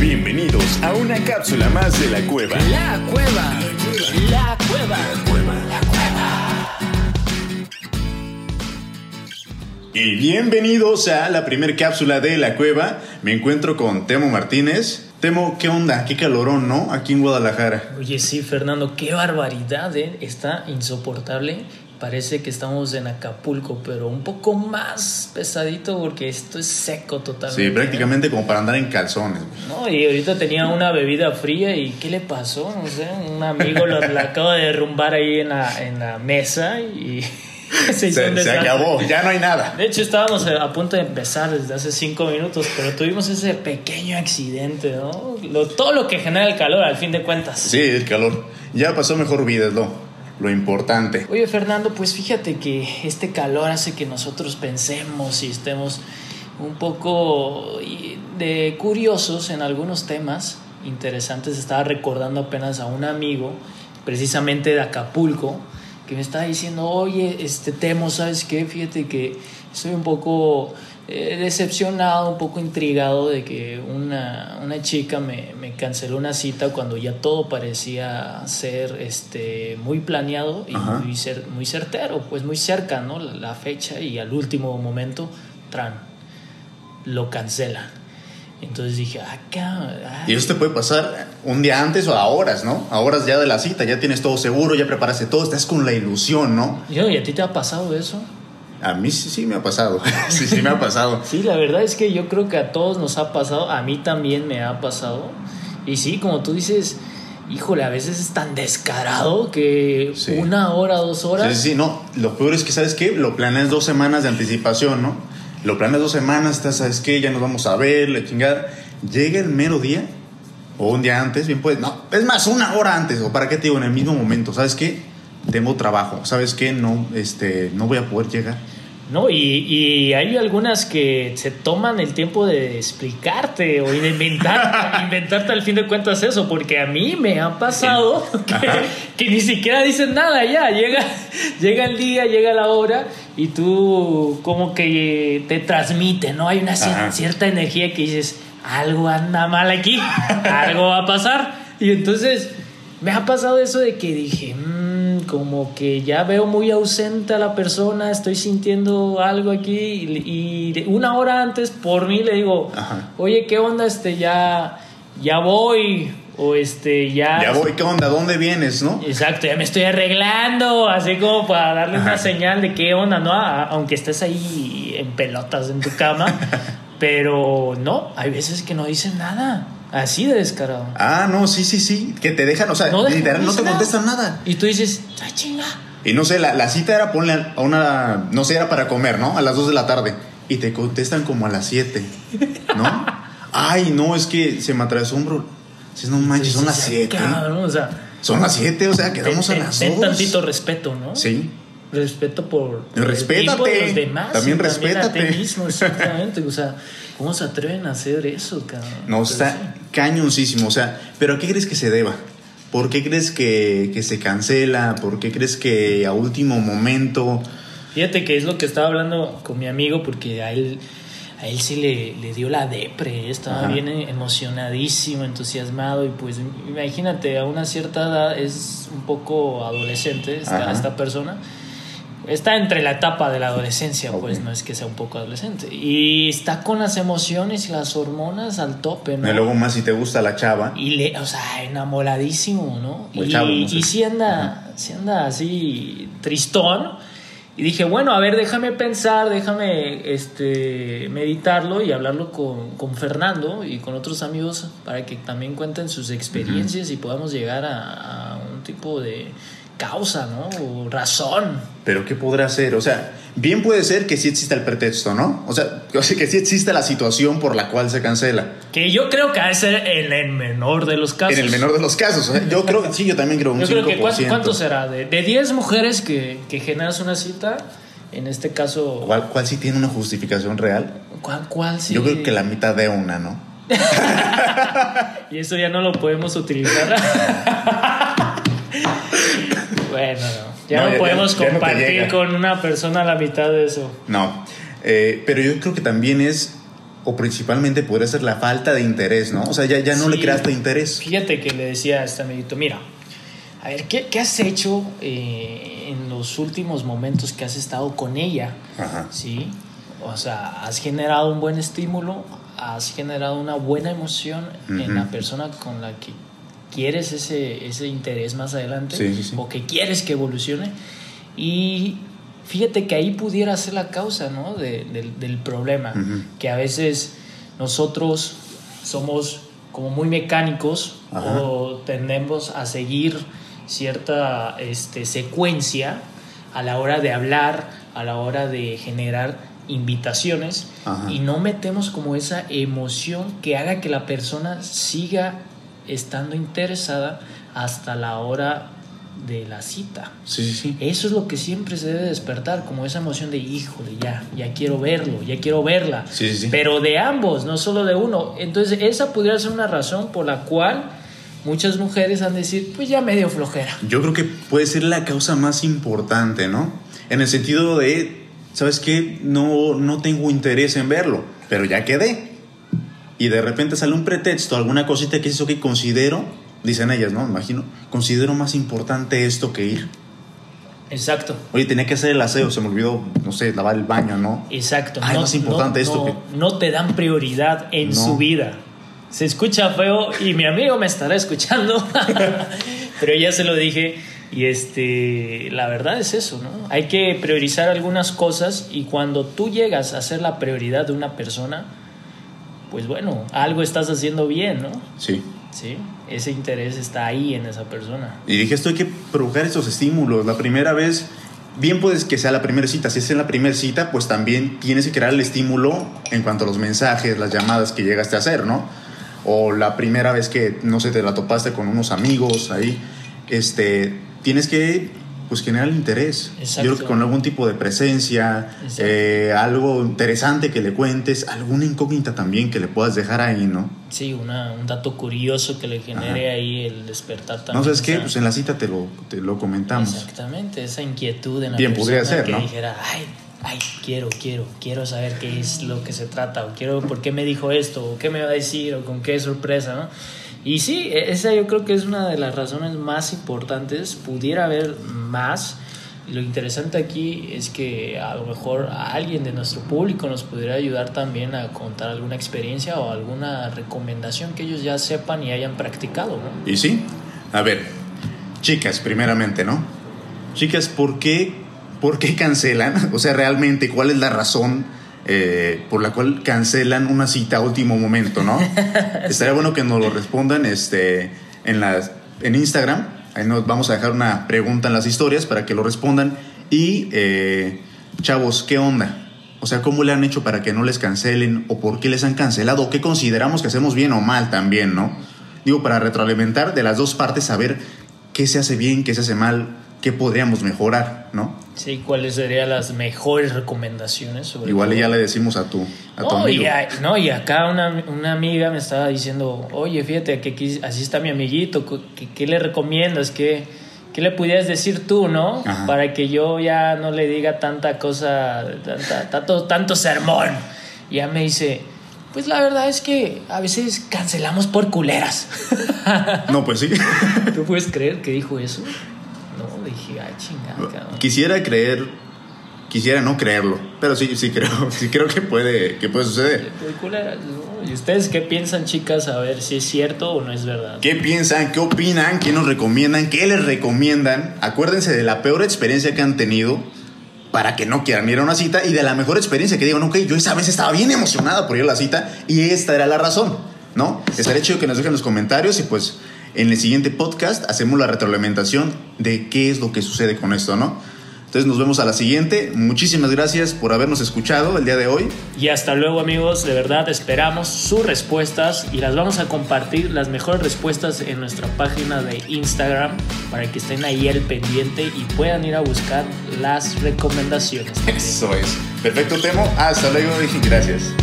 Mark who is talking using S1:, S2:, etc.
S1: Bienvenidos a una cápsula más de la cueva.
S2: La cueva. La cueva. La cueva.
S1: Y bienvenidos a la primer cápsula de la cueva. Me encuentro con Temo Martínez. Temo, ¿qué onda? Qué calorón, ¿no? Aquí en Guadalajara.
S2: Oye, sí, Fernando, qué barbaridad, ¿eh? Está insoportable. Parece que estamos en Acapulco, pero un poco más pesadito porque esto es seco totalmente.
S1: Sí, prácticamente como para andar en calzones.
S2: No, y ahorita tenía una bebida fría y ¿qué le pasó? No sé, un amigo lo, la acaba de derrumbar ahí en la, en la mesa y
S1: se, se, acabó, ya no hay nada.
S2: De hecho, estábamos a punto de empezar desde hace cinco minutos, pero tuvimos ese pequeño accidente, ¿no? Lo, todo lo que genera el calor, al fin de cuentas.
S1: Sí, el calor. Ya pasó mejor vida, es lo, importante.
S2: Oye, Fernando, pues fíjate que este calor hace que nosotros pensemos y estemos un poco de curiosos en algunos temas interesantes. Estaba recordando apenas a un amigo, precisamente de Acapulco, que me estaba diciendo, oye, este Temo, ¿sabes qué? Fíjate que estoy un poco eh, decepcionado, un poco intrigado de que una, una chica me, me, canceló una cita cuando ya todo parecía ser este, muy planeado y muy, cer muy, certero, pues muy cerca, ¿no? La, la fecha y al último momento, tran, lo cancela. Entonces dije, acá.
S1: Ah, y eso te puede pasar un día antes o a horas, ¿no? A horas ya de la cita, ya tienes todo seguro, ya preparaste todo, estás con la ilusión, ¿no?
S2: Yo, ¿Y a ti te ha pasado eso?
S1: A mí sí, sí me ha pasado. sí, sí me ha pasado.
S2: sí, la verdad es que yo creo que a todos nos ha pasado. A mí también me ha pasado. Y sí, como tú dices, híjole, a veces es tan descarado que sí. una hora, dos horas.
S1: Sí, sí, no. Lo peor es que, ¿sabes qué? Lo planeas dos semanas de anticipación, ¿no? Lo planeas dos semanas, estás, ¿sabes qué? Ya nos vamos a ver, la chingada. Llega el mero día, o un día antes, bien pues, no, es más, una hora antes, o para qué te digo, en el mismo momento, ¿sabes qué? Tengo trabajo, ¿sabes qué? No, este, no voy a poder llegar.
S2: No, y, y, hay algunas que se toman el tiempo de explicarte o de inventar, inventarte al fin de cuentas eso, porque a mí me ha pasado que, que, ni siquiera dicen nada ya, llega, llega el día, llega la hora y tú como que te transmite, ¿no? Hay una Ajá. cierta energía que dices, algo anda mal aquí, algo va a pasar. Y entonces me ha pasado eso de que dije, mmm, como que ya veo muy ausente a la persona, estoy sintiendo algo aquí y, y una hora antes por mí le digo, Ajá. oye, ¿qué onda? Este, ya, ya voy. O este, ya.
S1: Ya voy, ¿qué onda? ¿Dónde vienes, no?
S2: Exacto, ya me estoy arreglando, así como para darle Ajá. una señal de qué onda, ¿no? Aunque estés ahí en pelotas en tu cama. Pero no, hay veces que no dicen nada. Así de descarado.
S1: Ah, no, sí, sí, sí. Que te dejan, o sea, no literal, no te contestan nada.
S2: Y tú dices, ¡ay, chinga!
S1: Y no sé, la, la, cita era ponle a una. No sé, era para comer, ¿no? A las 2 de la tarde. Y te contestan como a las 7, ¿no? Ay, no, es que se me atravesó un bro. Dices, no manches, son las 7.
S2: Cabrón, o sea.
S1: Son las 7, o sea, quedamos
S2: ten,
S1: a las 2.
S2: Ten tantito respeto, ¿no?
S1: Sí.
S2: Respeto por,
S1: respétate.
S2: los demás.
S1: También respétate.
S2: También mismo, exactamente. o sea, ¿cómo se atreven a hacer eso, cabrón?
S1: No, está sí. cañoncísimo. O sea, ¿pero a qué crees que se deba? ¿Por qué crees que, que se cancela? ¿Por qué crees que a último momento.?
S2: Fíjate que es lo que estaba hablando con mi amigo, porque a él, a él sí le, le dio la depre, estaba Ajá. bien emocionadísimo, entusiasmado, y pues imagínate, a una cierta edad es un poco adolescente esta, esta persona. Está entre la etapa de la adolescencia, okay. pues no es que sea un poco adolescente. Y está con las emociones y las hormonas al tope, ¿no?
S1: Y luego más si te gusta la chava.
S2: Y le, o sea, enamoradísimo, ¿no?
S1: O
S2: y,
S1: chavo, no sé.
S2: y si anda, si anda así tristón. Y dije, bueno, a ver, déjame pensar, déjame este, meditarlo y hablarlo con, con Fernando y con otros amigos para que también cuenten sus experiencias uh -huh. y podamos llegar a, a un tipo de causa, ¿no? O razón.
S1: Pero ¿qué podrá ser? O sea, bien puede ser que sí exista el pretexto, ¿no? O sea, que sí exista la situación por la cual se cancela.
S2: Que yo creo que ha de ser en el menor de los casos.
S1: En el menor de los casos. Yo creo que sí, yo también creo un
S2: Yo creo
S1: 5%.
S2: que ¿cuánto, ¿cuánto será? De 10 mujeres que, que generas una cita, en este caso...
S1: ¿Cuál, ¿Cuál sí tiene una justificación real?
S2: ¿Cuál, cuál sí?
S1: Yo creo que la mitad de una, ¿no?
S2: y eso ya no lo podemos utilizar. Bueno, no. Ya no, no podemos ya, ya compartir no con una persona la mitad de eso.
S1: No, eh, pero yo creo que también es o principalmente podría ser la falta de interés, ¿no? O sea, ya, ya no le
S2: Sí.
S1: creaste interés.
S2: Fíjate que le decía a este amiguito, mira, a ver, ¿qué, qué has hecho eh, en los últimos momentos que has estado con ella?
S1: Ajá.
S2: ¿Sí? O sea, has generado un buen estímulo, has generado una buena emoción en la persona con la que quieres ese, ese interés más adelante
S1: Sí, sí, sí.
S2: o que quieres que evolucione. Y fíjate que ahí pudiera ser la causa ¿no? de- del, del problema, que a veces nosotros somos como muy mecánicos
S1: Ajá.
S2: o tendemos a seguir cierta este, secuencia a la hora de hablar, a la hora de generar invitaciones
S1: Ajá.
S2: y no metemos como esa emoción que haga que la persona siga estando interesada hasta la hora de la cita.
S1: Sí, sí, sí.
S2: Eso es lo que siempre se debe despertar, como esa emoción de, híjole, ya, ya quiero verlo, ya quiero verla.
S1: Sí, sí, sí.
S2: Pero de ambos, no solo de uno. Entonces, esa pudiera ser una razón por la cual muchas mujeres han de decir, pues ya medio flojera.
S1: Yo creo que puede ser la causa más importante, ¿no? En el sentido de, ¿sabes qué? No, no tengo interés en verlo, pero ya quedé. Y de repente sale un pretexto, alguna cosita que es eso que considero, dicen ellas, ¿no? Imagino, considero más importante esto que ir.
S2: Exacto.
S1: Oye, tenía que hacer el aseo, se me olvidó, no sé, lavar el baño, ¿no?
S2: Exacto.
S1: Ah, es más importante esto
S2: no,
S1: que-
S2: no te dan prioridad en
S1: No.
S2: su vida. Se escucha feo y mi amigo me estará escuchando, pero ya se lo dije y este, la verdad es eso, ¿no? Hay que priorizar algunas cosas y cuando tú llegas a ser la prioridad de una persona, pues bueno, algo estás haciendo bien, ¿no?
S1: Sí.
S2: Sí, ese interés está ahí en esa persona.
S1: Y dije, esto hay que provocar esos estímulos. La primera vez, bien puedes que sea la primera cita. Si es en la primera cita, pues también tienes que crear el estímulo en cuanto a los mensajes, las llamadas que llegaste a hacer, ¿no? O la primera vez que, no sé, te la topaste con unos amigos ahí, este, tienes que, pues, generar el interés.
S2: Exacto.
S1: Yo creo que con algún tipo de presencia, eh, algo interesante que le cuentes, alguna incógnita también que le puedas dejar ahí, ¿no?
S2: Sí, una, un dato curioso que le genere
S1: Ajá.
S2: ahí el despertar también.
S1: No sabes qué, pues en la cita te lo, te lo comentamos.
S2: Exactamente, esa inquietud en la
S1: Bien,
S2: persona
S1: podría ser,
S2: que
S1: ¿no?
S2: dijera, ay, ay, quiero, quiero, quiero saber qué es lo que se trata, o quiero por qué me dijo esto, o qué me va a decir, o con qué sorpresa, ¿no? Y sí, e- esa yo creo que es una de las razones más importantes, pudiera haber más. Lo interesante aquí es que a lo mejor alguien de nuestro público nos pudiera ayudar también a contar alguna experiencia o alguna recomendación que ellos ya sepan y hayan practicado, ¿no?
S1: Y sí, a ver, chicas, primeramente, ¿no? Chicas, ¿por qué, por qué cancelan? O sea, realmente, ¿cuál es la razón eh, por la cual cancelan una cita a último momento, ¿no? Estaría bueno que nos lo respondan este, en, las, en Instagram. Ahí nos vamos a dejar una pregunta en las historias para que lo respondan. Y, eh, chavos, ¿qué onda? O sea, ¿cómo le han hecho para que no les cancelen? ¿O por qué les han cancelado? ¿O qué consideramos que hacemos bien o mal también, no? Digo, para retroalimentar de las dos partes, saber qué se hace bien, qué se hace mal, qué podríamos mejorar, ¿no?
S2: Sí, ¿cuáles serían las mejores recomendaciones? Sobre
S1: Igual
S2: todo?
S1: ya le decimos a tu, a tu
S2: No,
S1: amigo.
S2: y, a- no, y acá una, una amiga me estaba diciendo, oye, fíjate que aquí, así está mi amiguito, ¿qué, qué le recomiendas? ¿Qué, ¿Qué le pudieras decir tú, no?
S1: Ajá.
S2: Para que yo ya no le diga tanta cosa, tanta, tanto, tanto sermón. Y ya me dice, pues la verdad es que a veces cancelamos por culeras.
S1: No, pues sí.
S2: ¿Tú puedes creer que dijo eso? No, dije, ay, chingada, cabrón.
S1: Quisiera creer, quisiera no creerlo, pero sí, sí creo, sí creo que puede, que puede suceder.
S2: ¿Y ustedes qué piensan, chicas? A ver si es cierto o no es verdad.
S1: ¿Qué piensan? ¿Qué opinan? ¿Qué nos recomiendan? ¿Qué les recomiendan? Acuérdense de la peor experiencia que han tenido para que no quieran ir a una cita y de la mejor experiencia que digan, ok, yo esa vez estaba bien emocionada por ir a la cita y esta era la razón, ¿no? Estaría chido que nos dejen los comentarios y pues en el siguiente podcast hacemos la retroalimentación de qué es lo que sucede con esto, ¿no? Entonces nos vemos a la siguiente. Muchísimas gracias por habernos escuchado el día de hoy.
S2: Y hasta luego amigos, de verdad esperamos sus respuestas y las vamos a compartir, las mejores respuestas en nuestra página de Instagram para que estén ahí al pendiente y puedan ir a buscar las recomendaciones.
S1: Eso es. Perfecto, Temo. Hasta luego y gracias.